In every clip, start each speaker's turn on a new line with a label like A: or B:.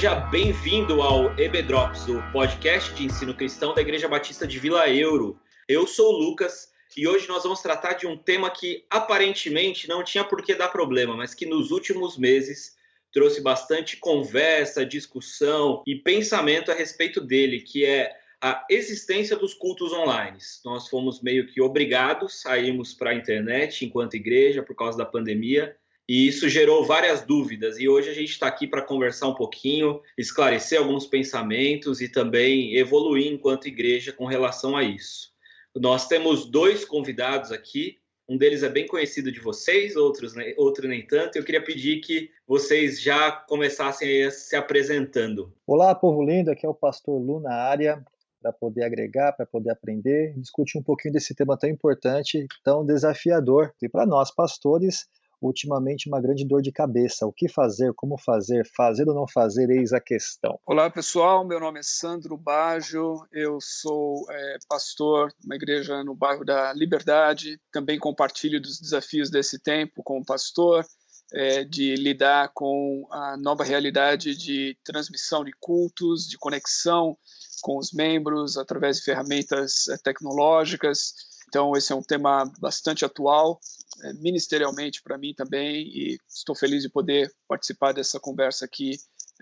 A: Seja bem-vindo ao EB Drops, o podcast de ensino cristão da Igreja Batista de Vila Euro. Eu sou o Lucas e hoje nós vamos tratar de um tema que aparentemente não tinha por que dar problema, mas que nos últimos meses trouxe bastante conversa, discussão e pensamento a respeito dele, que é a existência dos cultos online. Nós fomos meio que obrigados a irmos para a internet enquanto igreja por causa da pandemia, e isso gerou várias dúvidas. E hoje a gente está aqui para conversar um pouquinho, esclarecer alguns pensamentos e também evoluir enquanto igreja com relação a isso. Nós temos dois convidados aqui. Um deles é bem conhecido de vocês, outros, outro nem tanto. Eu queria pedir que vocês já começassem se apresentando.
B: Olá, povo lindo. Aqui é o pastor Lu na área para poder agregar, para poder aprender, discutir um pouquinho desse tema tão importante, tão desafiador. E para nós, pastores, ultimamente uma grande dor de cabeça. O que fazer, como fazer, fazer ou não fazer, eis a questão.
C: Olá, pessoal. Meu nome é Sandro Baggio. Eu sou é, pastor de uma igreja no bairro da Liberdade. Também compartilho dos desafios desse tempo como pastor. É, de lidar com a nova realidade de transmissão de cultos, de conexão com os membros através de ferramentas é, tecnológicas. Então, esse é um tema bastante atual é, ministerialmente para mim também e estou feliz de poder participar dessa conversa aqui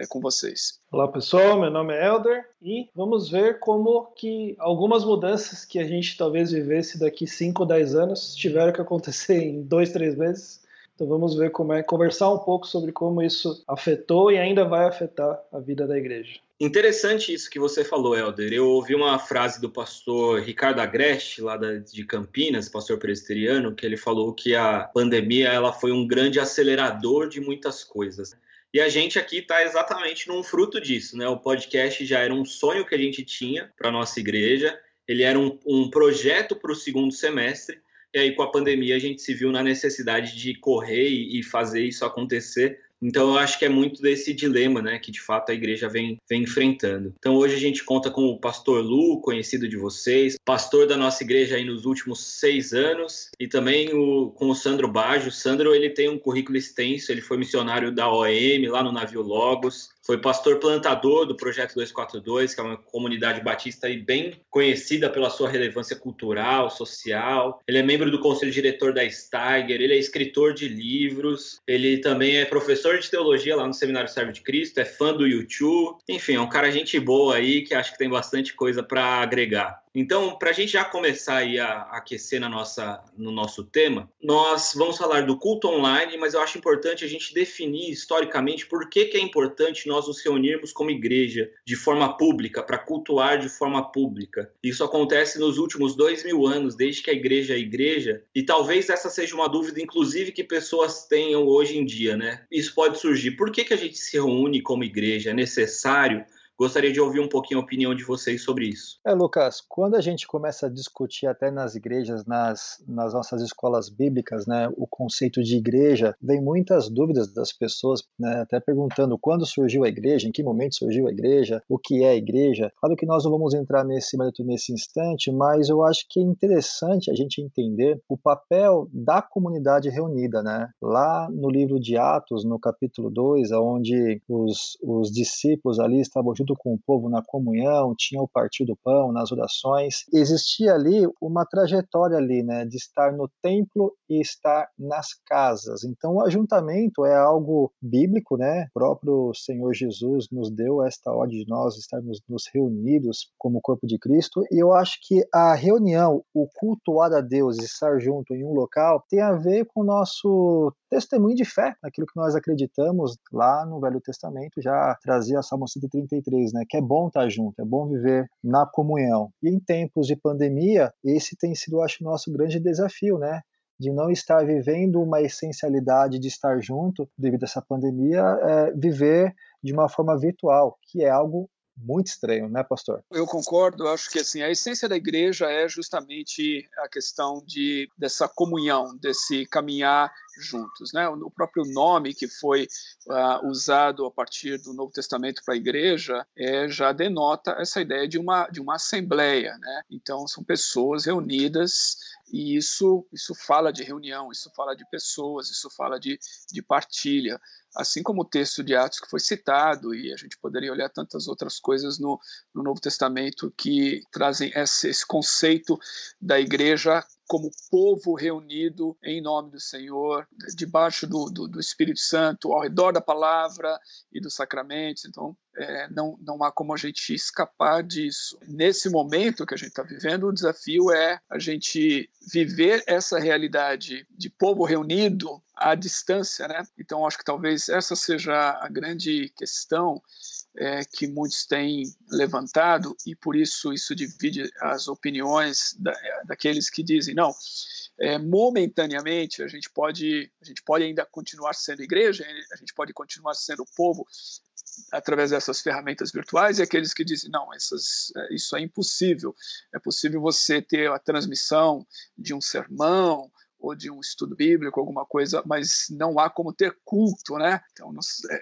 C: é, com vocês.
D: Olá pessoal, meu nome é Elder e vamos ver como que algumas mudanças que a gente talvez vivesse daqui 5 ou 10 anos tiveram que acontecer em dois, três meses. Então vamos ver como é conversar um pouco sobre como isso afetou e ainda vai afetar a vida da igreja.
A: Interessante isso que você falou, Helder. Eu ouvi uma frase do pastor Ricardo Agreste, lá de Campinas, pastor presbiteriano, que ele falou que a pandemia ela foi um grande acelerador de muitas coisas. E a gente aqui está exatamente num fruto disso, né? O podcast já era um sonho que a gente tinha para nossa igreja, ele era um, um projeto para o segundo semestre, e aí com a pandemia a gente se viu na necessidade de correr e fazer isso acontecer então eu acho que é muito desse dilema, né, que de fato a igreja vem, vem enfrentando. Então hoje a gente conta com o pastor Lu, conhecido de vocês, pastor da nossa igreja aí nos últimos seis anos, e também o, com o Sandro Baggio. O Sandro ele tem um currículo extenso, ele foi missionário da OM lá no navio Logos, foi pastor plantador do Projeto 242, que é uma comunidade batista e bem conhecida pela sua relevância cultural, social. Ele é membro do conselho diretor da Steiger, ele é escritor de livros, ele também é professor de teologia lá no Seminário Servo de Cristo, é fã do YouTube. Enfim, é um cara gente boa aí que acho que tem bastante coisa para agregar. Então, para a gente já começar a aquecer na nossa, no nosso tema, nós vamos falar do culto online, mas eu acho importante a gente definir historicamente por que, que é importante nós nos reunirmos como igreja de forma pública, para cultuar de forma pública. Isso acontece nos últimos dois mil anos, desde que a igreja é igreja, e talvez essa seja uma dúvida, inclusive, que pessoas tenham hoje em dia, né? Isso pode surgir. Por que, que a gente se reúne como igreja? É necessário? Gostaria de ouvir um pouquinho a opinião de vocês sobre isso.
B: É, Lucas, quando a gente começa a discutir até nas igrejas, nas, nas nossas escolas bíblicas, né, o conceito de igreja, vem muitas dúvidas das pessoas, né, até perguntando quando surgiu a igreja, em que momento surgiu a igreja, o que é a igreja. Claro que nós não vamos entrar nesse nesse instante, mas eu acho que é interessante a gente entender o papel da comunidade reunida, né? Lá no livro de Atos, no capítulo 2, onde os, os discípulos ali estavam junto junto com o povo na comunhão, tinha o partir do pão, nas orações. Existia ali uma trajetória ali, né, de estar no templo e estar nas casas. Então, o ajuntamento é algo bíblico, né? O próprio Senhor Jesus nos deu esta ordem de nós estarmos nos reunidos como corpo de Cristo, e eu acho que a reunião, o cultuar a Deus, estar junto em um local, tem a ver com o nosso testemunho de fé, naquilo que nós acreditamos lá no Velho Testamento, já trazia Salmo 133, né, que é bom estar junto, é bom viver na comunhão. E em tempos de pandemia, esse tem sido, acho, nosso grande desafio, né, de não estar vivendo uma essencialidade de estar junto devido a essa pandemia, é, viver de uma forma virtual, que é algo muito estranho, né, pastor?
C: Eu concordo. Acho que assim a essência da igreja é justamente a questão de dessa comunhão, desse caminhar juntos, né? O próprio nome que foi uh, usado a partir do Novo Testamento para a igreja é, já denota essa ideia de uma de uma assembleia, né? Então são pessoas reunidas E isso, isso fala de reunião, isso fala de pessoas, isso fala de, de partilha. Assim como o texto de Atos que foi citado, e a gente poderia olhar tantas outras coisas no, no Novo Testamento que trazem esse, esse conceito da igreja como povo reunido em nome do Senhor, debaixo do, do, do Espírito Santo, ao redor da palavra e dos sacramentos. Então, é, não, não há como a gente escapar disso. Nesse momento que a gente está vivendo, o desafio é a gente viver essa realidade de povo reunido à distância, né? Então, acho que talvez essa seja a grande questão é, que muitos têm levantado e por isso isso divide as opiniões da, daqueles que dizem não é, momentaneamente a gente pode a gente pode ainda continuar sendo igreja a gente pode continuar sendo povo através dessas ferramentas virtuais e aqueles que dizem não essas, é, isso é impossível é possível você ter a transmissão de um sermão ou de um estudo bíblico, alguma coisa, mas não há como ter culto, né? Então,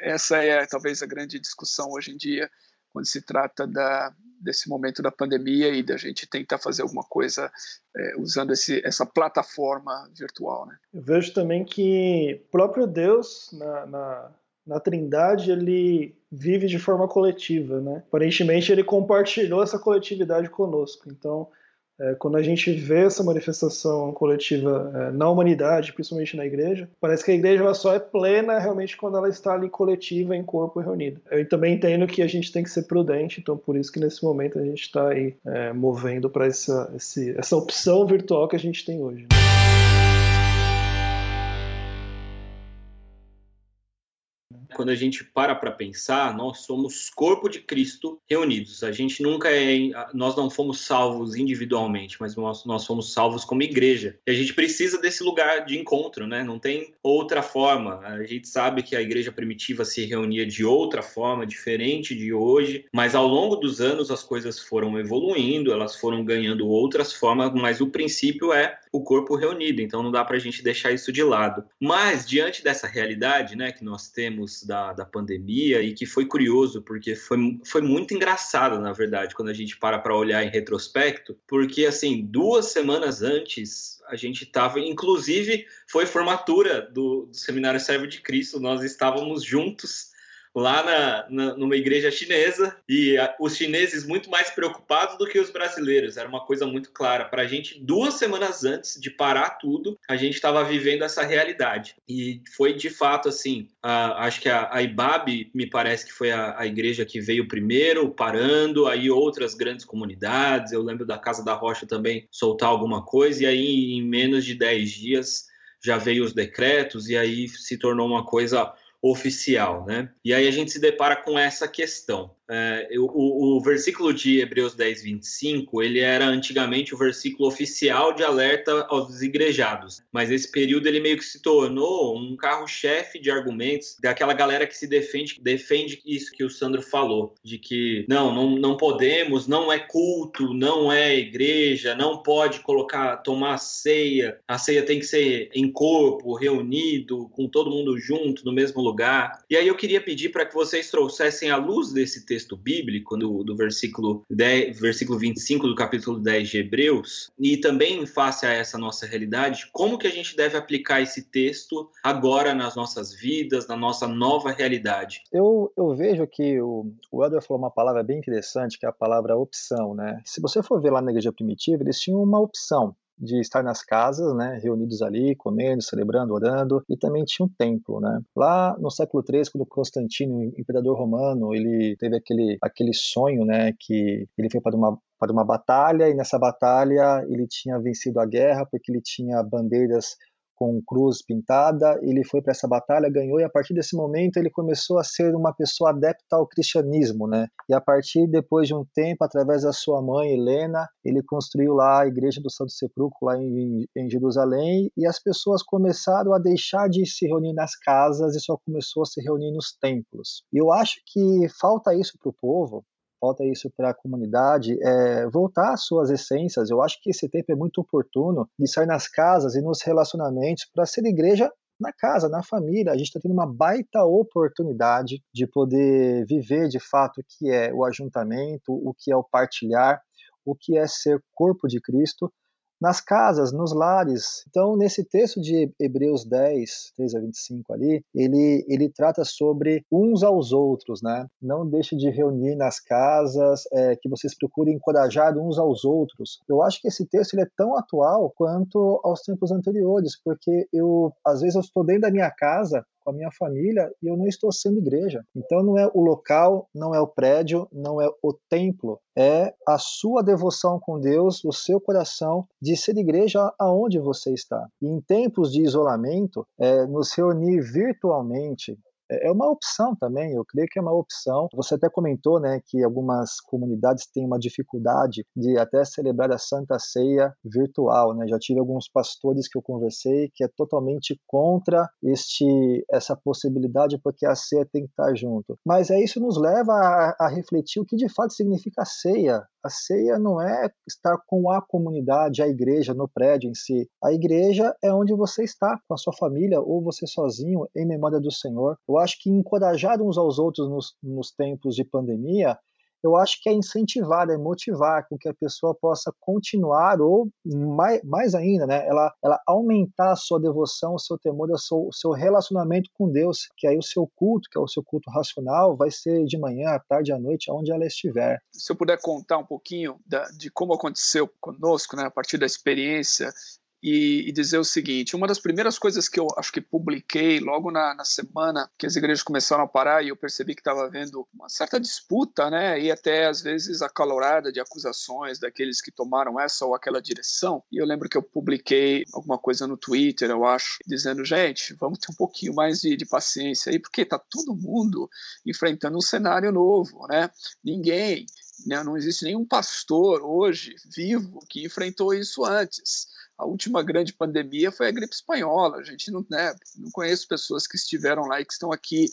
C: essa é talvez a grande discussão hoje em dia, quando se trata da, desse momento da pandemia e da gente tentar fazer alguma coisa é, usando esse, essa plataforma virtual, né?
D: Eu vejo também que próprio Deus, na, na, na Trindade, ele vive de forma coletiva, né? Aparentemente, ele compartilhou essa coletividade conosco, então é, quando a gente vê essa manifestação coletiva é, na humanidade, principalmente na igreja, parece que a igreja ela só é plena realmente quando ela está ali coletiva, em corpo reunido. Eu também entendo que a gente tem que ser prudente, então por isso que nesse momento a gente está aí é, movendo para essa, essa opção virtual que a gente tem hoje. Né?
A: Quando a gente para para pensar, nós somos corpo de Cristo reunidos. A gente nunca é, nós não fomos salvos individualmente, mas nós, nós fomos salvos como igreja. E a gente precisa desse lugar de encontro, né? Não tem outra forma. A gente sabe que a igreja primitiva se reunia de outra forma, diferente de hoje, mas ao longo dos anos as coisas foram evoluindo, elas foram ganhando outras formas, mas o princípio é o corpo reunido, então não dá para a gente deixar isso de lado. Mas, diante dessa realidade né, que nós temos da, da pandemia, e que foi curioso, porque foi, foi muito engraçado, na verdade, quando a gente para para olhar em retrospecto, porque, assim, duas semanas antes, a gente estava, inclusive, foi formatura do, do Seminário Servo de Cristo, nós estávamos juntos lá na, na, numa igreja chinesa e a, os chineses muito mais preocupados do que os brasileiros. Era uma coisa muito clara. Para a gente, duas semanas antes de parar tudo, a gente estava vivendo essa realidade. E foi de fato assim. A, acho que a, a IBAB me parece que foi a, a igreja que veio primeiro, parando, aí outras grandes comunidades. Eu lembro da Casa da Rocha também soltar alguma coisa, e aí em menos de 10 dias já veio os decretos, e aí se tornou uma coisa oficial, né? E aí a gente se depara com essa questão. É, o, o, versículo de Hebreus 10, 25, ele era antigamente o versículo oficial de alerta aos desigrejados, mas esse período ele meio que se tornou um carro-chefe de argumentos daquela galera que se defende, defende isso que o Sandro falou, de que não, não, não podemos, não é culto, não é igreja, não pode colocar, tomar ceia, a ceia tem que ser em corpo, reunido, com todo mundo junto, no mesmo lugar. E aí eu queria pedir para que vocês trouxessem a luz desse texto texto bíblico, do, do versículo, 10, versículo 25 do capítulo 10 de Hebreus, e também face a essa nossa realidade, como que a gente deve aplicar esse texto agora nas nossas vidas, na nossa nova realidade?
B: Eu, eu vejo que o, o Edward falou uma palavra bem interessante, que é a palavra opção, né? Se você for ver lá na igreja primitiva, eles tinham uma opção de estar nas casas, né, reunidos ali, comendo, celebrando, orando, e também tinha um templo, né. Lá no século III, quando Constantino, imperador romano, ele teve aquele, aquele sonho, né, que ele foi para uma para uma batalha e nessa batalha ele tinha vencido a guerra porque ele tinha bandeiras com cruz pintada, ele foi para essa batalha, ganhou, e a partir desse momento ele começou a ser uma pessoa adepta ao cristianismo, né? E a partir, depois de um tempo, através da sua mãe, Helena, ele construiu lá a Igreja do Santo Sepulcro, lá em, em Jerusalém, e as pessoas começaram a deixar de se reunir nas casas e só começou a se reunir nos templos. E eu acho que falta isso para o povo, falta isso para a comunidade, é, voltar às suas essências. Eu acho que esse tempo é muito oportuno de sair nas casas e nos relacionamentos para ser igreja na casa, na família. A gente está tendo uma baita oportunidade de poder viver de fato o que é o ajuntamento, o que é o partilhar, o que é ser corpo de Cristo nas casas, nos lares. Então, nesse texto de Hebreus 10, 3 a 25 ali, ele, ele trata sobre uns aos outros, né? Não deixe de reunir nas casas, é, que vocês procurem encorajar uns aos outros. Eu acho que esse texto ele é tão atual quanto aos tempos anteriores, porque eu, às vezes, eu estou dentro da minha casa com a minha família e eu não estou sendo igreja. Então não é o local, não é o prédio, não é o templo, é a sua devoção com Deus, o seu coração de ser igreja aonde você está. E em tempos de isolamento, é, nos reunir virtualmente, é, é uma opção também, eu creio que é uma opção. Você até comentou, né, que algumas comunidades têm uma dificuldade de até celebrar a Santa Ceia virtual, né? Já tive alguns pastores que eu conversei que é totalmente contra este essa possibilidade porque a ceia tem que estar junto. Mas é isso nos leva a, a refletir o que de fato significa a ceia. A ceia não é estar com a comunidade, a igreja no prédio em si. A igreja é onde você está com a sua família ou você sozinho em memória do Senhor. Eu acho que encorajar uns aos outros nos, nos tempos de pandemia eu acho que é incentivar, é motivar com que a pessoa possa continuar ou mais, mais ainda, né, ela, ela aumentar a sua devoção, o seu temor, o seu, o seu relacionamento com Deus, que aí o seu culto, que é o seu culto racional, vai ser de manhã, à tarde, à noite, aonde ela estiver.
C: Se eu puder contar um pouquinho da, de como aconteceu conosco, né, a partir da experiência e, e, dizer o seguinte: uma das primeiras coisas que eu acho que publiquei logo na, na semana que as igrejas começaram a parar e eu percebi que estava havendo uma certa disputa, né, e até às vezes acalorada de acusações daqueles que tomaram essa ou aquela direção. E eu lembro que eu publiquei alguma coisa no Twitter, eu acho, dizendo: gente, vamos ter um pouquinho mais de, de paciência aí, porque está todo mundo enfrentando um cenário novo, né? Ninguém né, não existe nenhum pastor hoje vivo que enfrentou isso antes a última grande pandemia foi a gripe espanhola. A gente não, né, não conhece pessoas que estiveram lá e que estão aqui.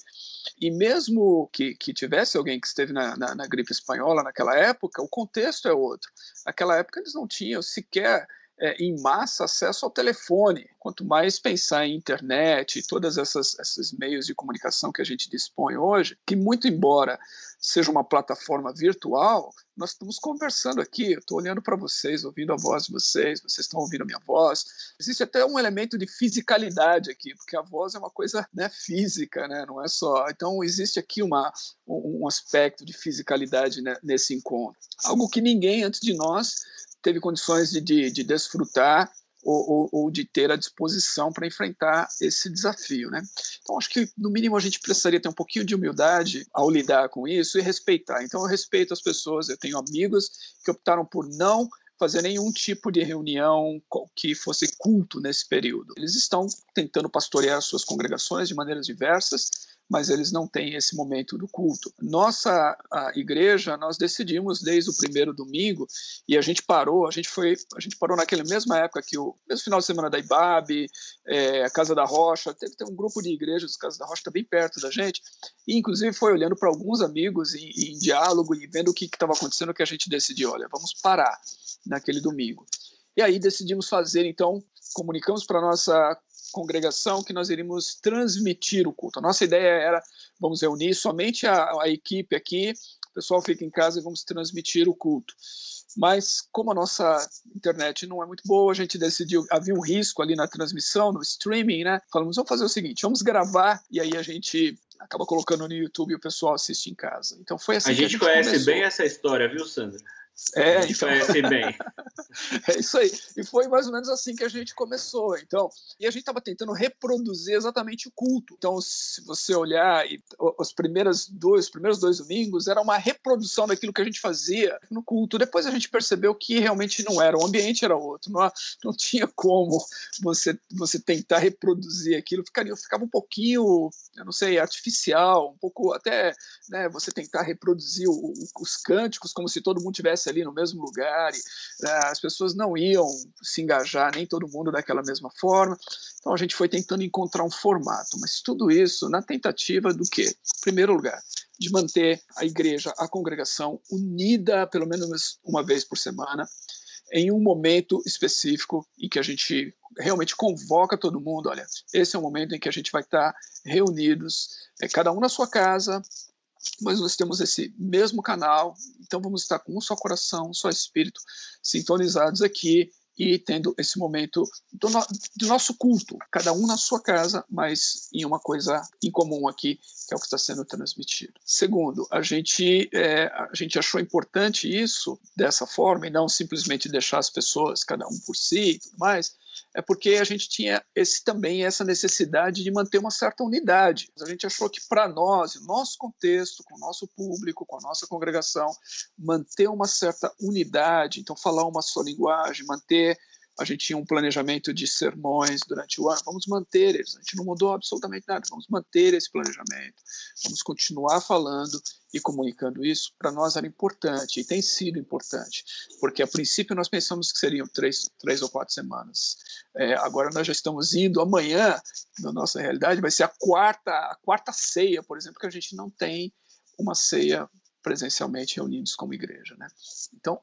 C: E mesmo que, que tivesse alguém que esteve na, na, na gripe espanhola naquela época, o contexto é outro. Naquela época eles não tinham sequer é, em massa acesso ao telefone. Quanto mais pensar em internet e todos esses meios de comunicação que a gente dispõe hoje, que muito embora seja uma plataforma virtual, nós estamos conversando aqui, eu estou olhando para vocês, ouvindo a voz de vocês, vocês estão ouvindo a minha voz. Existe até um elemento de fisicalidade aqui, porque a voz é uma coisa né, física, né, não é só. Então, existe aqui uma, um aspecto de fisicalidade né, nesse encontro. Algo que ninguém antes de nós teve condições de, de, de desfrutar ou, ou, ou, de ter a disposição para enfrentar esse desafio. Né? Então, acho que, no mínimo, a gente precisaria ter um pouquinho de humildade ao lidar com isso e respeitar. Então, eu respeito as pessoas, eu tenho amigos que optaram por não fazer nenhum tipo de reunião que fosse culto nesse período. Eles estão tentando pastorear suas congregações de maneiras diversas, mas eles não têm esse momento do culto. Nossa igreja, nós decidimos desde o primeiro domingo e a gente parou, a gente foi, a gente parou naquela mesma época que o mesmo final de semana da IBAB, é, a Casa da Rocha, teve, um grupo de igrejas, Casa da Rocha está bem perto da gente, e inclusive foi olhando para alguns amigos em, em, diálogo e vendo o que estava acontecendo que a gente decidiu, olha, vamos parar naquele domingo. E aí decidimos fazer, então, comunicamos para nossa congregação que nós iríamos transmitir o culto. A nossa ideia era, vamos reunir somente a, a equipe aqui, o pessoal fica em casa e vamos transmitir o culto. Mas como a nossa internet não é muito boa, a gente decidiu, havia um risco ali na transmissão, no streaming, né? Falamos, vamos fazer o seguinte, vamos gravar e aí a gente acaba colocando no YouTube e o pessoal assiste em casa. Então foi assim
A: a gente, a gente conhece começou. bem essa história, viu, Sandra?
C: É, então...
A: conhece bem.
C: é isso aí. E foi mais ou menos assim que a gente começou. Então, e a gente estava tentando reproduzir exatamente o culto. Então, se você olhar, os primeiros dois, os primeiros dois domingos era uma reprodução daquilo que a gente fazia no culto. Depois a gente percebeu que realmente não era. O ambiente era outro. Não, não tinha como você você tentar reproduzir aquilo. Ficaria, ficava um pouquinho, eu não sei, artificial, um pouco até, né? Você tentar reproduzir o, os cânticos como se todo mundo tivesse ali no mesmo lugar, e, né, as pessoas não iam se engajar, nem todo mundo daquela mesma forma. Então a gente foi tentando encontrar um formato, mas tudo isso na tentativa do quê? Em primeiro lugar, de manter a igreja, a congregação unida pelo menos uma vez por semana, em um momento específico em que a gente realmente convoca todo mundo. Olha, esse é o momento em que a gente vai estar reunidos, é, cada um na sua casa, mas nós temos esse mesmo canal, então vamos estar com um só coração, um só espírito, sintonizados aqui e tendo esse momento do, no, do, nosso culto, cada um na sua casa, mas em uma coisa em comum aqui, que é o que está sendo transmitido. Segundo, a gente, é, a gente achou importante isso dessa forma e não simplesmente deixar as pessoas, cada um por si e tudo mais, é porque a gente tinha esse também essa necessidade de manter uma certa unidade. A gente achou que para nós, no nosso contexto, com o nosso público, com a nossa congregação, manter uma certa unidade, então falar uma só linguagem, manter a gente tinha um planejamento de sermões durante o ano, vamos manter eles, a gente não mudou absolutamente nada, vamos manter esse planejamento, vamos continuar falando e comunicando isso, para nós era importante, e tem sido importante, porque a princípio nós pensamos que seriam três, três ou quatro semanas, é, agora nós já estamos indo, amanhã, na nossa realidade, vai ser a quarta, a quarta ceia, por exemplo, que a gente não tem uma ceia presencialmente reunidos como igreja, né? Então,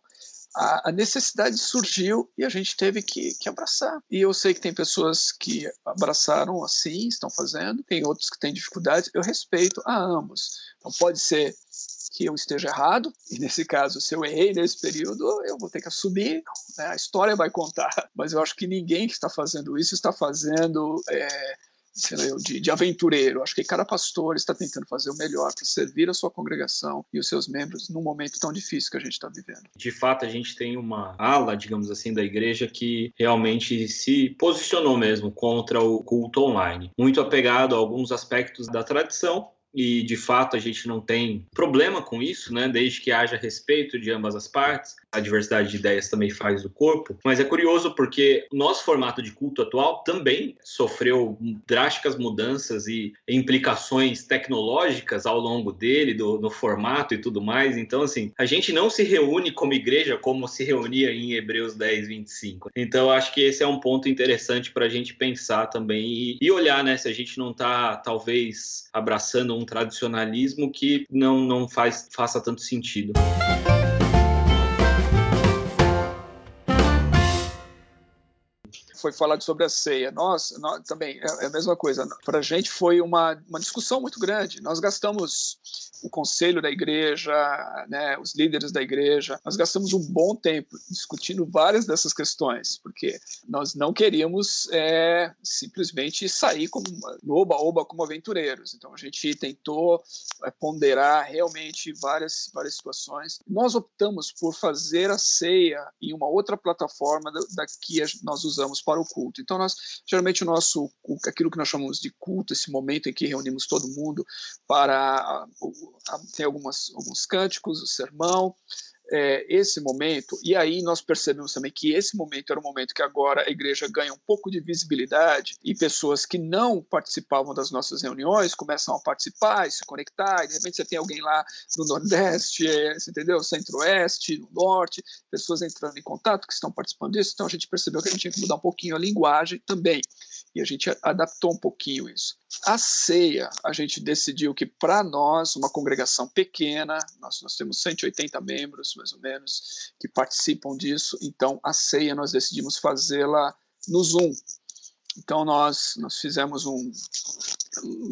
C: a, a, necessidade surgiu e a gente teve que, que, abraçar. E eu sei que tem pessoas que abraçaram assim, estão fazendo, tem outros que têm dificuldades. Eu respeito a ambos. Não pode ser que eu esteja errado, e nesse caso, se eu errei nesse período, eu vou ter que assumir, né? a história vai contar. Mas eu acho que ninguém que está fazendo isso está fazendo. É, de, de, aventureiro. Acho que cada pastor está tentando fazer o melhor para servir a sua congregação e os seus membros num momento tão difícil que a gente está vivendo.
A: De fato, a gente tem uma ala, digamos assim, da igreja que realmente se posicionou mesmo contra o culto online, muito apegado a alguns aspectos da tradição e de fato a gente não tem problema com isso, né? Desde que haja respeito de ambas as partes, a diversidade de ideias também faz do corpo. Mas é curioso porque nosso formato de culto atual também sofreu drásticas mudanças e implicações tecnológicas ao longo dele, do, no formato e tudo mais. Então, assim, a gente não se reúne como igreja como se reunia em Hebreus 10, 25. Então, acho que esse é um ponto interessante para a gente pensar também e, e olhar, né? Se a gente não está, talvez, abraçando um tradicionalismo que não, não faz, faça tanto sentido.
C: Foi falado sobre a ceia. Nós, nós também, é, é a mesma coisa. Para a gente foi uma, uma discussão muito grande. Nós gastamos o conselho da igreja, né, os líderes da igreja, nós gastamos um bom tempo discutindo várias dessas questões, porque nós não queríamos é, simplesmente sair como oba-oba como aventureiros. Então a gente tentou é, ponderar realmente várias várias situações. Nós optamos por fazer a ceia em uma outra plataforma da, da que nós usamos para o culto. Então nós geralmente o nosso aquilo que nós chamamos de culto, esse momento em que reunimos todo mundo para tem algumas, alguns cânticos, o sermão, é, esse momento, e aí nós percebemos também que esse momento era um momento que agora a igreja ganha um pouco de visibilidade e pessoas que não participavam das nossas reuniões começam a participar e se conectar, e de repente você tem alguém lá no Nordeste, é, entendeu? Centro-Oeste, no Norte, pessoas entrando em contato que estão participando disso, então a gente percebeu que a gente tinha que mudar um pouquinho a linguagem também, e a gente adaptou um pouquinho isso. A ceia, a gente decidiu que para nós, uma congregação pequena, nós, nós temos 180 membros, mais ou menos, que participam disso, então a ceia nós decidimos fazê-la no Zoom. Então nós, nós fizemos um.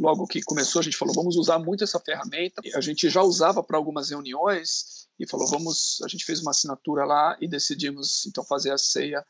C: Logo que começou, a gente falou: vamos usar muito essa ferramenta. A gente já usava para algumas reuniões e falou: vamos. A gente fez uma assinatura lá e decidimos então fazer a ceia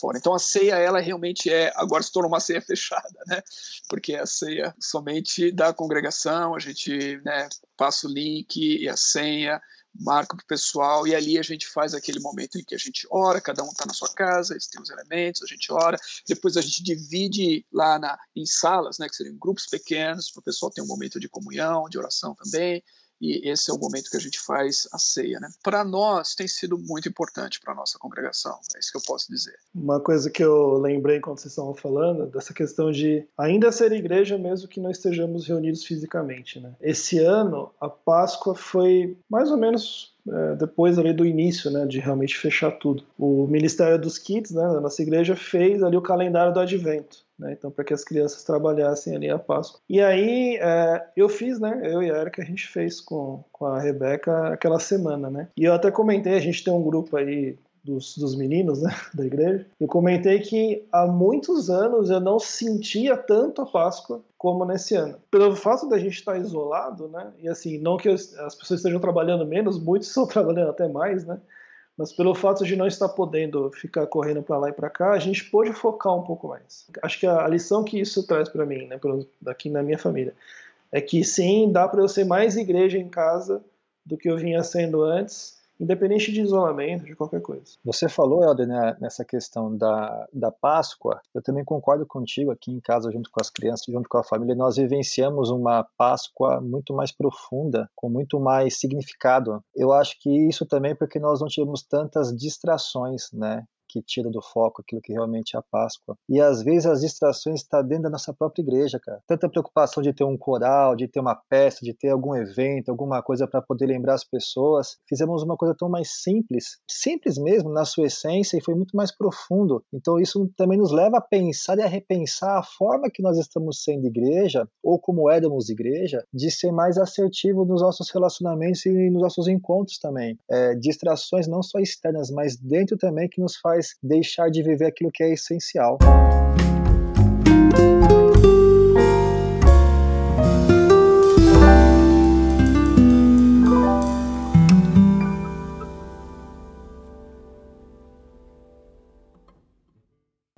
C: fora. Então a ceia, ela realmente é, agora se tornou uma ceia fechada, né? Porque é a ceia somente da congregação, a gente né, passa o link e a senha, marca para o pessoal, e ali a gente faz aquele momento em que a gente ora, cada um está na sua casa, eles têm os elementos, a gente ora, depois a gente divide lá na, em salas, né, que seriam grupos pequenos, para o pessoal ter um momento de comunhão, de oração também, e esse é o momento que a gente faz a ceia. Né? Para nós, tem sido muito importante para a nossa congregação, é isso que eu posso dizer.
D: Uma coisa que eu lembrei quando vocês estavam falando, dessa questão de ainda ser igreja mesmo que não estejamos reunidos fisicamente. Né? Esse ano, a Páscoa foi mais ou menos é, depois ali do início, né, de realmente fechar tudo. O Ministério dos Kids, né, da nossa igreja, fez ali o calendário do Advento. Né? Então, para que as crianças trabalhassem ali a Páscoa. E aí, é, eu fiz, né? Eu e a Erika, a gente fez com, com a Rebeca aquela semana, né? E eu até comentei, a gente tem um grupo aí dos, dos, meninos né, da igreja, eu comentei que há muitos anos eu não sentia tanto a Páscoa como nesse ano. Pelo fato da gente estar isolado, né, e assim, não que as pessoas estejam trabalhando menos, muitos estão trabalhando até mais, né, mas pelo fato de não estar podendo ficar correndo para lá e para cá, a gente pôde focar um pouco mais. Acho que a, lição que isso traz para mim, né, daqui na minha família, é que sim, dá para eu ser mais igreja em casa do que eu vinha sendo antes, independente de isolamento, de qualquer coisa.
B: Você falou, Helder, né, nessa questão da, da Páscoa, eu também concordo contigo aqui em casa, junto com as crianças, junto com a família, nós vivenciamos uma Páscoa muito mais profunda, com muito mais significado. Eu acho que isso também porque nós não tivemos tantas distrações, né? Que tira do foco aquilo que realmente é a Páscoa. E às vezes as distrações estão dentro da nossa própria igreja, cara. Tanta preocupação de ter um coral, de ter uma peça, de ter algum evento, alguma coisa para poder lembrar as pessoas. Fizemos uma coisa tão mais simples, simples mesmo na sua essência e foi muito mais profundo. Então isso também nos leva a pensar e a repensar a forma que nós estamos sendo igreja ou como éramos igreja, de ser mais assertivo nos nossos relacionamentos e nos nossos encontros também. É, distrações não só externas, mas dentro também que nos faz faz deixar de viver aquilo que é essencial.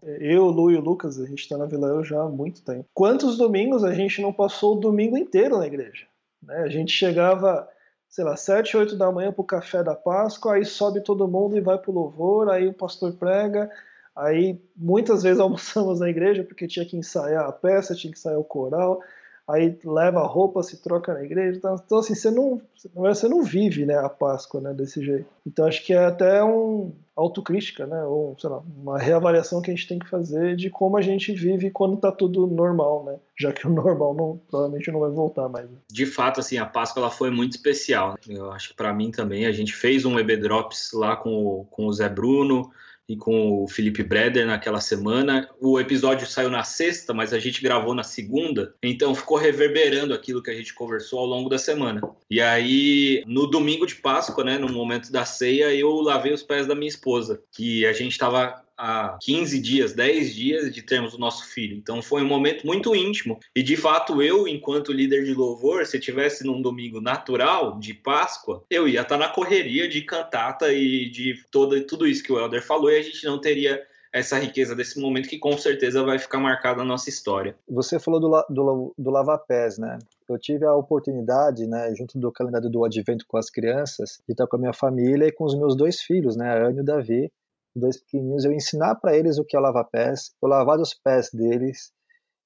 D: Eu, Lu e o Lucas, a gente está na Vila Eu já há muito tempo. Quantos domingos a gente não passou o domingo inteiro na igreja? Né? A gente chegava sei lá, sete, oito da manhã para o café da Páscoa, aí sobe todo mundo e vai para o louvor, aí o pastor prega, aí muitas vezes almoçamos na igreja porque tinha que ensaiar a peça, tinha que ensaiar o coral, aí leva a roupa, se troca na igreja. Então, então assim, você não, você não vive né, a Páscoa né, desse jeito. Então acho que é até um autocrítica, né, ou sei lá, uma reavaliação que a gente tem que fazer de como a gente vive quando está tudo normal, né? Já que o normal não, provavelmente não vai voltar mais. Né?
A: De fato, assim, a Páscoa ela foi muito especial. Eu acho que para mim também a gente fez um EB Drops lá com o, com o Zé Bruno e com o Felipe Breder naquela semana. O episódio saiu na sexta, mas a gente gravou na segunda, então ficou reverberando aquilo que a gente conversou ao longo da semana. E aí, no domingo de Páscoa, né, no momento da ceia, eu lavei os pés da minha esposa, que a gente estava há 15 dias, 10 dias de termos o nosso filho. Então foi um momento muito íntimo. E de fato, eu, enquanto líder de louvor, se tivesse num domingo natural de Páscoa, eu ia estar na correria de cantata e de toda, tudo isso que o Helder falou, e a gente não teria essa riqueza desse momento que com certeza vai ficar marcada na nossa história.
B: Você falou do, do, do lava-pés, né? Eu tive a oportunidade, né, junto do calendário do Advento com as crianças, de estar com a minha família e com os meus dois filhos, né, a Anne e o Davi, dois pequenininhos, eu ensinar para eles o que é lavar pés, eu lavar os pés deles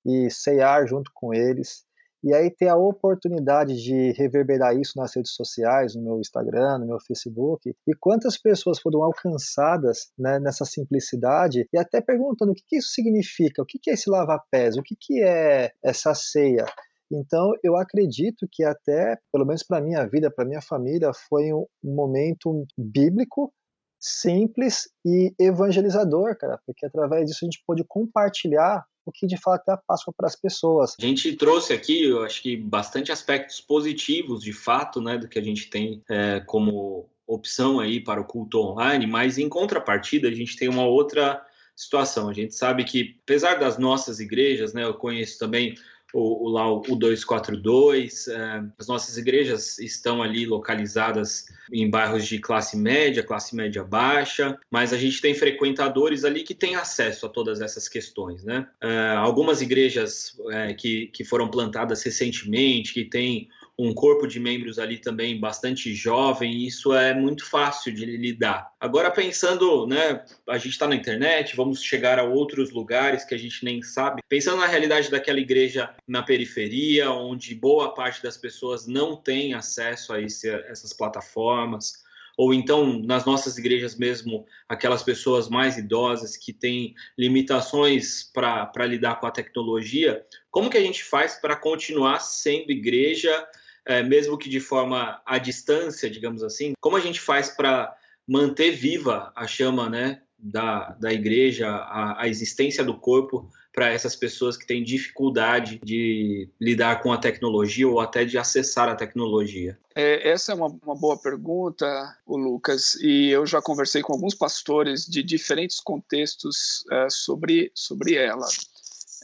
B: e ceiar junto com eles. E aí ter a oportunidade de reverberar isso nas redes sociais, no meu Instagram, no meu Facebook, e quantas pessoas foram alcançadas né, nessa simplicidade, e até perguntando o que, que isso significa, o que, que é esse lavar pés, o que, que é essa ceia. Então, eu acredito que até, pelo menos para minha vida, para minha família, foi um momento bíblico simples e evangelizador, cara, porque através disso a gente pôde compartilhar o que de fato é a Páscoa para as pessoas.
A: A gente trouxe aqui, eu acho que bastante aspectos positivos, de fato, né, do que a gente tem é, como opção aí para o culto online, mas em contrapartida a gente tem uma outra situação. A gente sabe que, apesar das nossas igrejas, né, eu conheço também o, o, lá o 242. É, as nossas igrejas estão ali localizadas em bairros de classe média, classe média baixa, mas a gente tem frequentadores ali que têm acesso a todas essas questões, né? É, algumas igrejas é, que, que foram plantadas recentemente, que têm um corpo de membros ali também bastante jovem, isso é muito fácil de lidar. Agora, pensando, né, a gente está na internet, vamos chegar a outros lugares que a gente nem sabe. Pensando na realidade daquela igreja na periferia, onde boa parte das pessoas não tem acesso a esse, essas plataformas, ou então nas nossas igrejas mesmo, aquelas pessoas mais idosas que têm limitações para lidar com a tecnologia, como que a gente faz para continuar sendo igreja é, mesmo que de forma à distância, digamos assim, como a gente faz para manter viva a chama né, da, da igreja, a, a existência do corpo para essas pessoas que têm dificuldade de lidar com a tecnologia ou até de acessar a tecnologia?
C: É, essa é uma, uma, boa pergunta, o Lucas, e eu já conversei com alguns pastores de diferentes contextos é, sobre, sobre ela.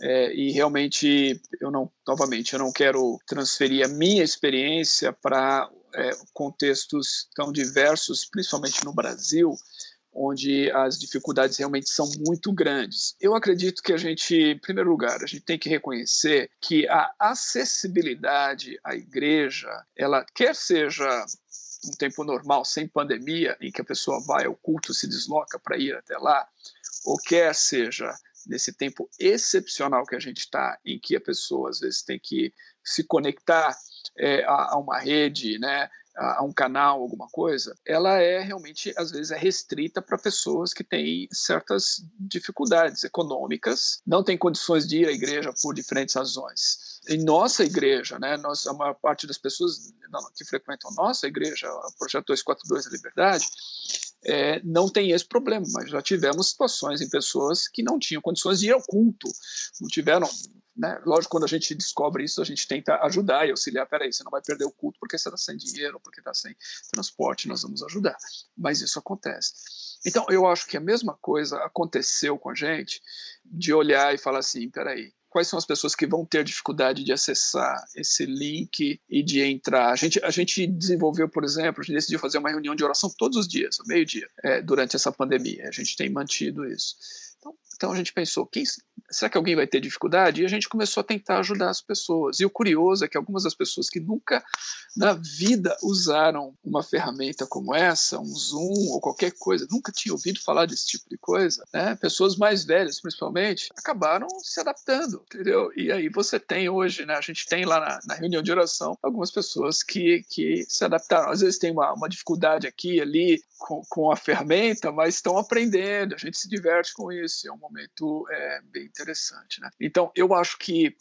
C: É, e realmente eu não, novamente, eu não quero transferir a minha experiência para é, contextos tão diversos, principalmente no Brasil, onde as dificuldades realmente são muito grandes. Eu acredito que a gente, em primeiro lugar, a gente tem que reconhecer que a acessibilidade à igreja, ela quer seja um tempo normal, sem pandemia, em que a pessoa vai ao culto, se desloca para ir até lá, ou quer seja nesse tempo excepcional que a gente está, em que a pessoa às vezes tem que se conectar é, a, a, uma rede, né, a, a, um canal, alguma coisa, ela é realmente às vezes é restrita para pessoas que têm certas dificuldades econômicas, não têm condições de ir à igreja por diferentes razões. Em nossa igreja, né, nós, a maior parte das pessoas que frequentam nossa igreja, o Projeto 242 da Liberdade, é, não tem esse problema, mas já tivemos situações em pessoas que não tinham condições de ir ao culto, não tiveram. Né? Lógico, quando a gente descobre isso, a gente tenta ajudar e auxiliar. Peraí, você não vai perder o culto porque você está sem dinheiro, porque está sem transporte, nós vamos ajudar. Mas isso acontece. Então, eu acho que a mesma coisa aconteceu com a gente, de olhar e falar assim: peraí, quais são as pessoas que vão ter dificuldade de acessar esse link e de entrar. A gente, a gente desenvolveu, por exemplo, a gente decidiu fazer uma reunião de oração todos os dias, ao meio-dia, é, durante essa pandemia. A gente tem mantido isso. Então, então a gente pensou, quem, será que alguém vai ter dificuldade? E a gente começou a tentar ajudar as pessoas. E o curioso é que algumas das pessoas que nunca na vida usaram uma ferramenta como essa, um Zoom ou qualquer coisa, nunca tinham ouvido falar desse tipo de coisa, né? pessoas mais velhas principalmente, acabaram se adaptando, entendeu? E aí você tem hoje, né? a gente tem lá na, na reunião de oração algumas pessoas que, que se adaptaram. Às vezes tem uma, uma dificuldade aqui ali com, com a ferramenta, mas estão aprendendo, a gente se diverte com isso, é um momento é, bem interessante. Né? Então, eu acho que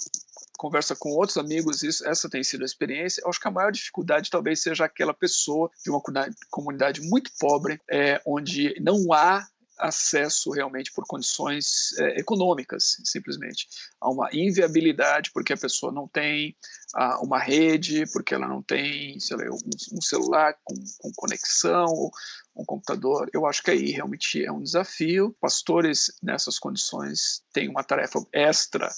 C: conversa com outros amigos, isso, essa tem sido a experiência. Eu acho que a maior dificuldade talvez seja aquela pessoa de uma comunidade muito pobre, é, onde não há acesso realmente por condições é, econômicas, simplesmente. Há uma inviabilidade porque a pessoa não tem ah, uma rede, porque ela não tem lá, um, um celular com, com conexão, um computador. Eu acho que aí realmente é um desafio. Pastores nessas condições têm uma tarefa extra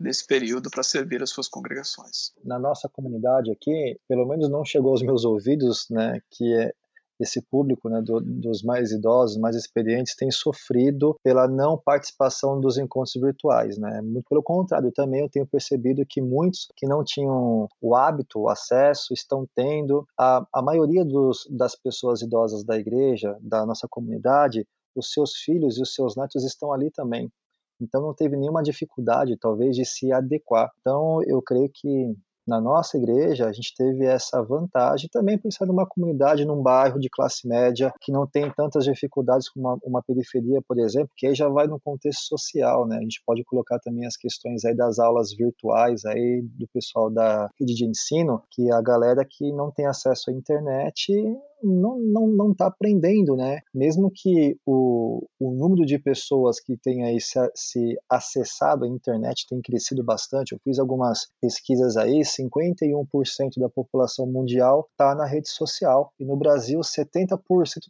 C: nesse período para servir as suas congregações.
B: Na nossa comunidade aqui, pelo menos não chegou aos meus ouvidos, né, que é esse público né, do, dos mais idosos, mais experientes, tem sofrido pela não participação dos encontros virtuais. Né? Muito pelo contrário, também eu tenho percebido que muitos que não tinham o hábito, o acesso, estão tendo. A, a maioria dos, das pessoas idosas da igreja, da nossa comunidade, os seus filhos e os seus netos estão ali também. Então não teve nenhuma dificuldade, talvez, de se adequar. Então eu creio que na nossa igreja, a gente teve essa vantagem também pensar numa comunidade, num bairro de classe média que não tem tantas dificuldades como uma, uma, periferia, por exemplo, que aí já vai no contexto social, né? A gente pode colocar também as questões aí das aulas virtuais aí do pessoal da rede de ensino, que a galera que não tem acesso à internet não não não está aprendendo, né? Mesmo que o, o número de pessoas que tem aí se, se acessado a internet tem crescido bastante. Eu fiz algumas pesquisas aí, 51% da população mundial está na rede social e no Brasil 70%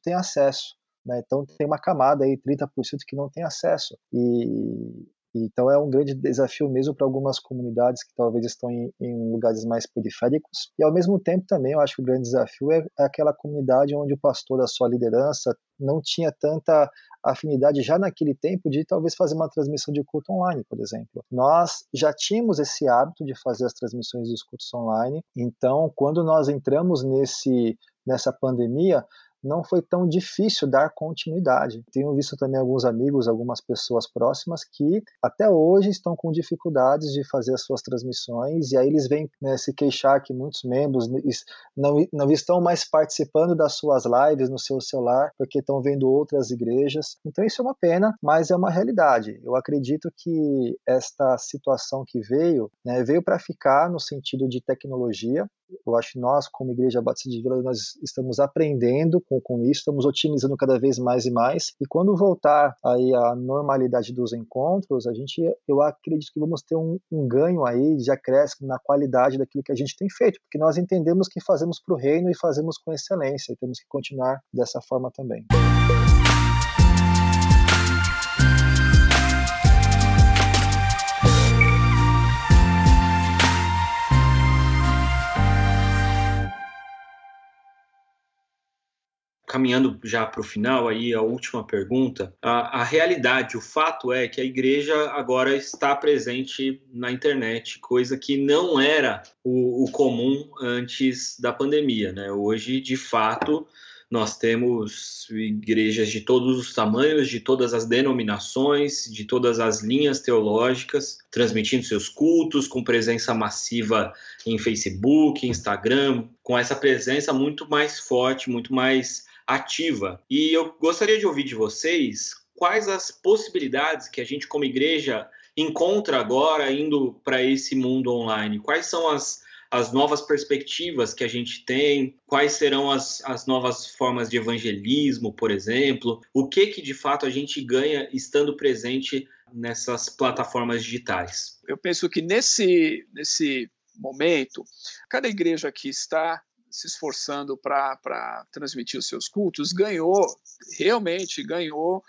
B: tem acesso. Né? Então tem uma camada aí, 30% que não tem acesso. E então é um grande desafio mesmo para algumas comunidades que talvez estão em, em, lugares mais periféricos. E ao mesmo tempo também eu acho que o grande desafio é, é aquela comunidade onde o pastor da sua liderança não tinha tanta afinidade já naquele tempo de talvez fazer uma transmissão de culto online, por exemplo. Nós já tínhamos esse hábito de fazer as transmissões dos cultos online, então quando nós entramos nesse nessa pandemia, não foi tão difícil dar continuidade. Tenho visto também alguns amigos, algumas pessoas próximas que até hoje estão com dificuldades de fazer as suas transmissões e aí eles vêm né, se queixar que muitos membros não, não estão mais participando das suas lives no seu celular porque estão vendo outras igrejas. Então isso é uma pena, mas é uma realidade. Eu acredito que esta situação que veio, né, veio para ficar no sentido de tecnologia, eu acho que nós, como Igreja Batista de Vila, nós estamos aprendendo com, com isso, estamos otimizando cada vez mais e mais. E quando voltar aí a normalidade dos encontros, a gente, eu acredito que vamos ter um, um ganho aí de acréscimo na qualidade daquilo que a gente tem feito, porque nós entendemos que fazemos para o reino e fazemos com excelência, e temos que continuar dessa forma também.
A: Caminhando já para o final, aí a última pergunta. A, a, realidade, o fato é que a igreja agora está presente na internet, coisa que não era o, o comum antes da pandemia. Né? Hoje, de fato, nós temos igrejas de todos os tamanhos, de todas as denominações, de todas as linhas teológicas, transmitindo seus cultos com presença massiva em Facebook, Instagram, com essa presença muito mais forte, muito mais ativa. E eu gostaria de ouvir de vocês quais as possibilidades que a gente, como igreja, encontra agora indo para esse mundo online. Quais são as as novas perspectivas que a gente tem, quais serão as, as novas formas de evangelismo, por exemplo, o que que de fato a gente ganha estando presente nessas plataformas digitais.
C: Eu penso que nesse, nesse momento, cada igreja que está se esforçando para transmitir os seus cultos ganhou, realmente ganhou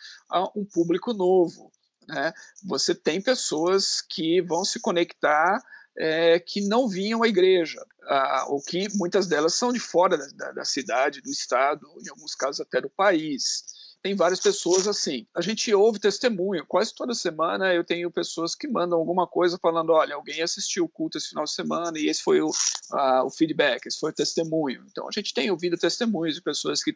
C: um público novo. Né? Você tem pessoas que vão se conectar é, que não vinham à igreja, ah, ou que muitas delas são de fora da, da, cidade, do estado, em alguns casos até do país tem várias pessoas assim. A gente ouve testemunho, quase toda semana eu tenho pessoas que mandam alguma coisa falando: olha, alguém assistiu o culto esse final de semana e esse foi o, o feedback, esse foi o testemunho. Então a gente tem ouvido testemunhos de pessoas que,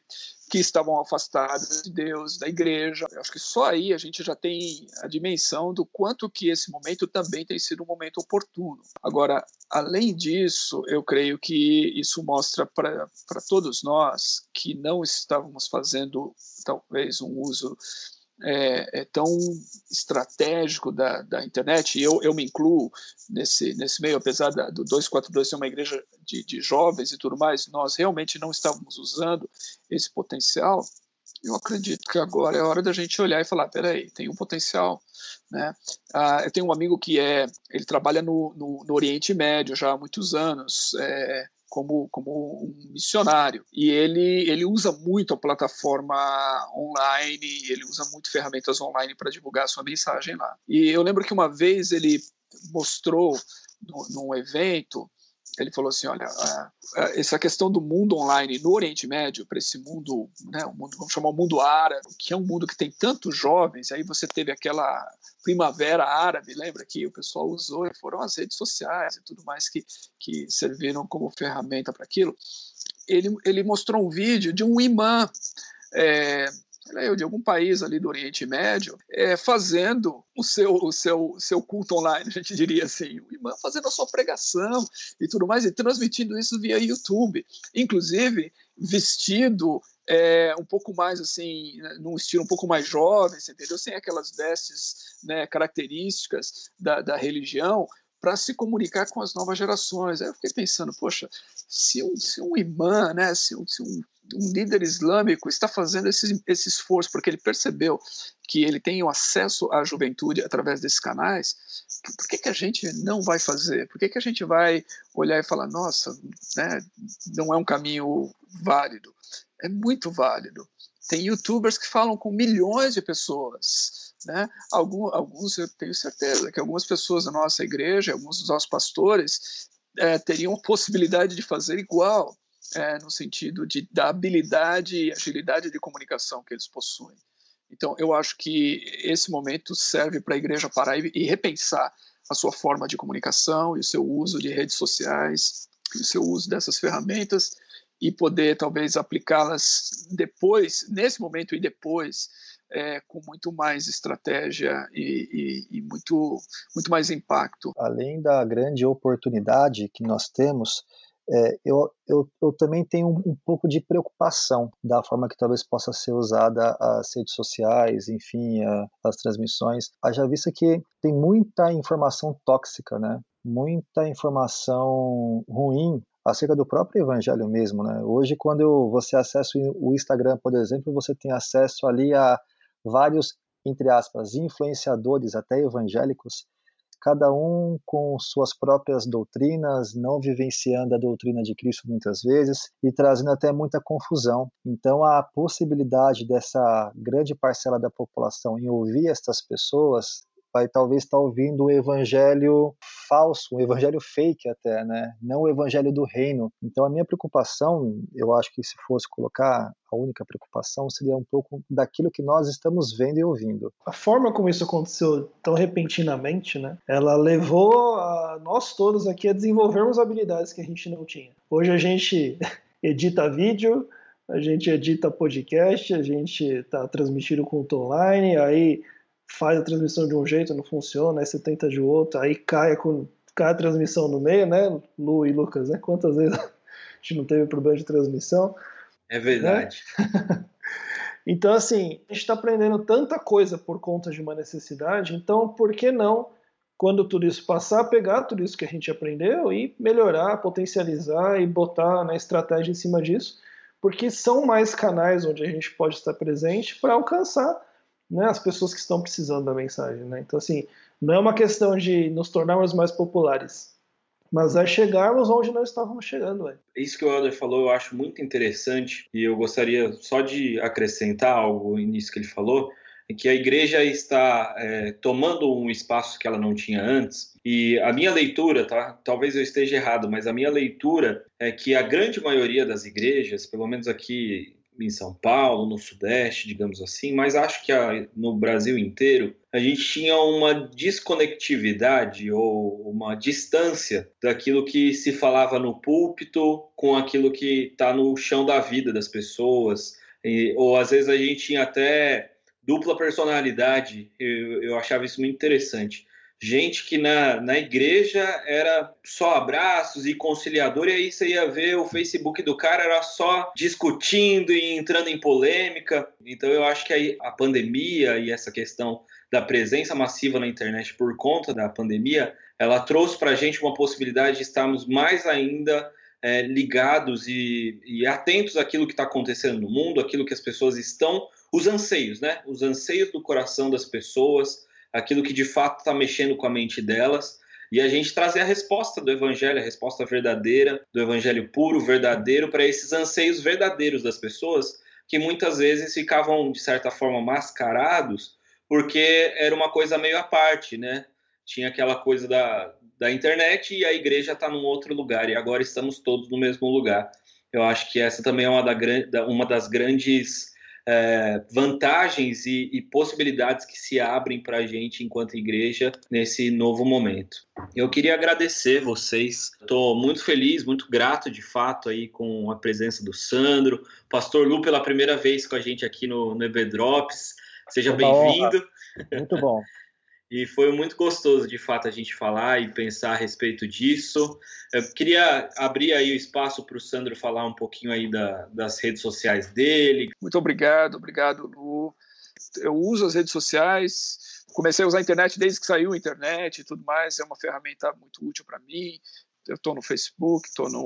C: que estavam afastadas de Deus, da igreja. Eu acho que só aí a gente já tem a dimensão do quanto que esse momento também tem sido um momento oportuno. Agora, além disso, eu creio que isso mostra para todos nós que não estávamos fazendo talvez um uso é, é, tão estratégico da, da internet, e eu, eu me incluo nesse, nesse meio, apesar da, do 242 ser uma igreja de, de jovens e tudo mais, nós realmente não estávamos usando esse potencial. Eu acredito que agora é hora da gente olhar e falar, peraí, tem um potencial, né? Ah, eu tenho um amigo que é, ele trabalha no, no, no Oriente Médio já há muitos anos, é, como, como um missionário. E ele, ele usa muito a plataforma online, ele usa muito ferramentas online para divulgar a sua mensagem lá. E eu lembro que uma vez ele mostrou no, num evento ele falou assim, olha, essa questão do mundo online no Oriente Médio, para esse mundo, né, o mundo, vamos chamar o mundo árabe, que é um mundo que tem tantos jovens, aí você teve aquela primavera árabe, lembra que o pessoal usou foram as redes sociais e tudo mais que, que serviram como ferramenta para aquilo. Ele, ele mostrou um vídeo de um imã é, eu, de algum país ali do Oriente Médio, é, fazendo o seu, o seu, seu culto online, a gente diria assim, o imã fazendo a sua pregação e tudo mais, e transmitindo isso via YouTube, inclusive vestido é, um pouco mais assim, né, num estilo um pouco mais jovem, entendeu? Sem aquelas vestes né, características da, da religião, para se comunicar com as novas gerações. Aí eu fiquei pensando, poxa, se um, se um imã, né, se um, se um um líder islâmico está fazendo esse, esse esforço porque ele percebeu que ele tem o acesso à juventude através desses canais, por que, que a gente não vai fazer? Por que, que a gente vai olhar e falar, nossa, né, não é um caminho válido? É muito válido. Tem youtubers que falam com milhões de pessoas. Né? Alguns, alguns, eu tenho certeza que algumas pessoas da nossa igreja, alguns dos nossos pastores, é, teriam a possibilidade de fazer igual é, no sentido de, da habilidade e agilidade de comunicação que eles possuem. Então, eu acho que esse momento serve para a igreja parar e, e repensar a sua forma de comunicação e o seu uso de redes sociais, o seu uso dessas ferramentas e poder talvez aplicá-las depois, nesse momento e depois, é, com muito mais estratégia e, e, e, muito, muito mais impacto.
B: Além da grande oportunidade que nós temos é, eu, eu, eu, também tenho um, um, pouco de preocupação da forma que talvez possa ser usada as redes sociais, enfim, a, as transmissões. Haja vista que tem muita informação tóxica, né? muita informação ruim acerca do próprio evangelho mesmo. Né? Hoje, quando eu, você acessa o Instagram, por exemplo, você tem acesso ali a vários, entre aspas, influenciadores, até evangélicos, cada um com suas próprias doutrinas, não vivenciando a doutrina de Cristo muitas vezes e trazendo até muita confusão. Então, a possibilidade dessa grande parcela da população em ouvir estas pessoas vai talvez estar tá ouvindo um evangelho falso, um evangelho fake até, né? Não o evangelho do reino. Então a minha preocupação, eu acho que se fosse colocar a única preocupação seria um pouco daquilo que nós estamos vendo e ouvindo.
D: A forma como isso aconteceu tão repentinamente, né? Ela levou nós todos aqui a desenvolvermos habilidades que a gente não tinha. Hoje a gente edita vídeo, a gente edita podcast, a gente está transmitindo culto online, aí faz a transmissão de um jeito, não funciona, aí você tenta de outro, aí cai, cai a transmissão no meio, né? Lu e Lucas, né? Quantas vezes a gente não teve problema de transmissão?
A: É verdade.
D: Né? então, assim, a gente está aprendendo tanta coisa por conta de uma necessidade, então por que não, quando tudo isso passar, pegar tudo isso que a gente aprendeu e melhorar, potencializar e botar na estratégia em cima disso, porque são mais canais onde a gente pode estar presente para alcançar né, as pessoas que estão precisando da mensagem. Né? Então, assim, não é uma questão de nos tornarmos mais populares, mas é chegarmos onde não estávamos chegando. Véio.
A: Isso que o Helder falou eu acho muito interessante e eu gostaria só de acrescentar algo nisso que ele falou, é que a igreja está é, tomando um espaço que ela não tinha antes. E a minha leitura, tá? Talvez eu esteja errado, mas a minha leitura é que a grande maioria das igrejas, pelo menos aqui em São Paulo, no Sudeste, digamos assim, mas acho que a, no Brasil inteiro a gente tinha uma desconectividade ou uma distância daquilo que se falava no púlpito com aquilo que está no chão da vida das pessoas. E, ou às vezes a gente tinha até dupla personalidade. Eu, eu achava isso muito interessante gente que na, na igreja era só abraços e conciliador, e aí você ia ver o Facebook do cara era só discutindo e entrando em polêmica. Então eu acho que aí a pandemia e essa questão da presença massiva na internet por conta da pandemia, ela trouxe para a gente uma possibilidade de estarmos mais ainda é, ligados e, e atentos àquilo que está acontecendo no mundo, aquilo que as pessoas estão, os anseios, né? Os anseios do coração das pessoas, aquilo que de fato está mexendo com a mente delas, e a gente trazer a resposta do evangelho, a resposta verdadeira, do evangelho puro, verdadeiro, para esses anseios verdadeiros das pessoas, que muitas vezes ficavam, de certa forma, mascarados, porque era uma coisa meio à parte, né? Tinha aquela coisa da, da internet e a igreja está num outro lugar, e agora estamos todos no mesmo lugar. Eu acho que essa também é uma, da, uma das grandes é, vantagens e, e, possibilidades que se abrem para a gente enquanto igreja nesse novo momento. Eu queria agradecer vocês. Estou muito feliz, muito grato de fato aí com a presença do Sandro, Pastor Lu pela primeira vez com a gente aqui no, no. Seja bem-vindo.
B: Muito bom.
A: E foi muito gostoso, de fato, a gente falar e pensar a respeito disso. Eu queria abrir aí o espaço para o Sandro falar um pouquinho aí da, das redes sociais dele.
C: Muito obrigado, obrigado, Lu. Eu uso as redes sociais, comecei a usar a internet desde que saiu a internet e tudo mais, é uma ferramenta muito útil para mim. Eu estou no Facebook, estou no,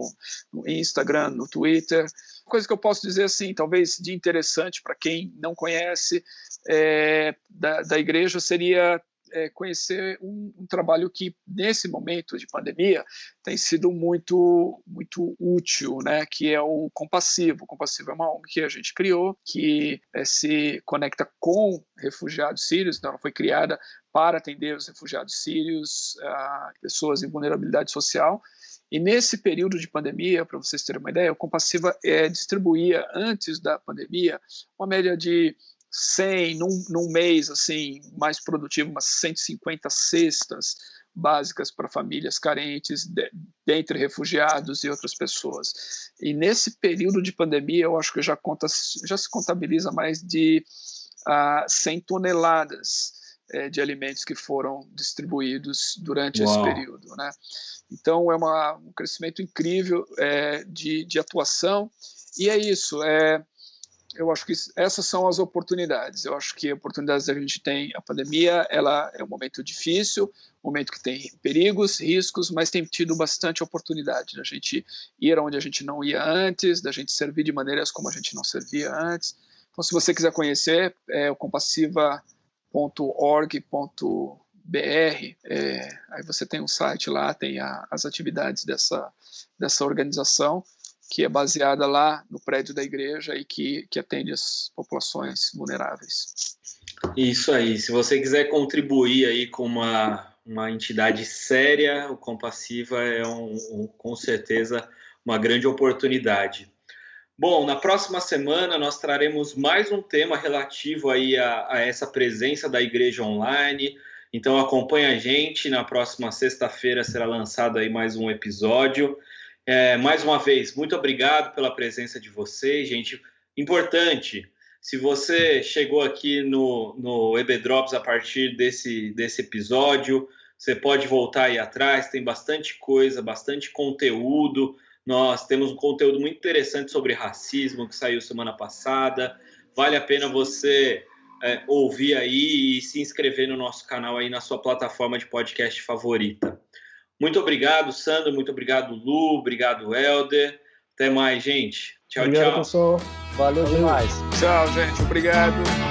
C: no, Instagram, no Twitter. Coisa que eu posso dizer assim, talvez de interessante para quem não conhece é, da, da igreja seria é, conhecer um, um, trabalho que nesse momento de pandemia tem sido muito muito útil, né? Que é o Compassivo. O Compassivo é uma ONG que a gente criou que é, se conecta com refugiados sírios. Então, ela foi criada para atender os refugiados sírios, pessoas em vulnerabilidade social. E nesse período de pandemia, para vocês terem uma ideia, o Compassiva é, distribuía antes da pandemia uma média de 100 num, num mês assim mais produtivo, umas 150 cestas básicas para famílias carentes, de, dentre refugiados e outras pessoas. E nesse período de pandemia, eu acho que já, conta, já se contabiliza mais de ah, 100 toneladas é, de alimentos que foram distribuídos durante Uau. esse período. Né? Então, é uma, um crescimento incrível é, de, de atuação. E é isso. É, eu acho que essas são as oportunidades. Eu acho que oportunidades a gente tem. A pandemia, ela é um momento difícil, um momento que tem perigos, riscos, mas tem tido bastante oportunidade da gente ir onde a gente não ia antes, da gente servir de maneiras como a gente não servia antes. Então, se você quiser conhecer, é o compassiva.org.br. É, aí você tem um site lá, tem a, as atividades dessa, dessa organização que é baseada lá no prédio da igreja e que, que atende as populações vulneráveis.
A: Isso aí. Se você quiser contribuir aí com uma, uma entidade séria, o Compassiva é um, um, com certeza uma grande oportunidade. Bom, na próxima semana nós traremos mais um tema relativo aí a, a essa presença da igreja online. Então acompanhe a gente. Na próxima sexta-feira será lançado aí mais um episódio. É, mais uma vez, muito obrigado pela presença de vocês, gente. Importante, se você chegou aqui no, no EB Drops a partir desse, desse episódio, você pode voltar aí atrás, tem bastante coisa, bastante conteúdo. Nós temos um conteúdo muito interessante sobre racismo que saiu semana passada. Vale a pena você é, ouvir aí e se inscrever no nosso canal aí na sua plataforma de podcast favorita. Muito obrigado, Sandro. Muito obrigado, Lu. Obrigado, Helder. Até mais, gente. Tchau,
B: obrigado,
A: tchau.
B: Pessoal. Valeu demais.
C: Tchau, gente. Obrigado.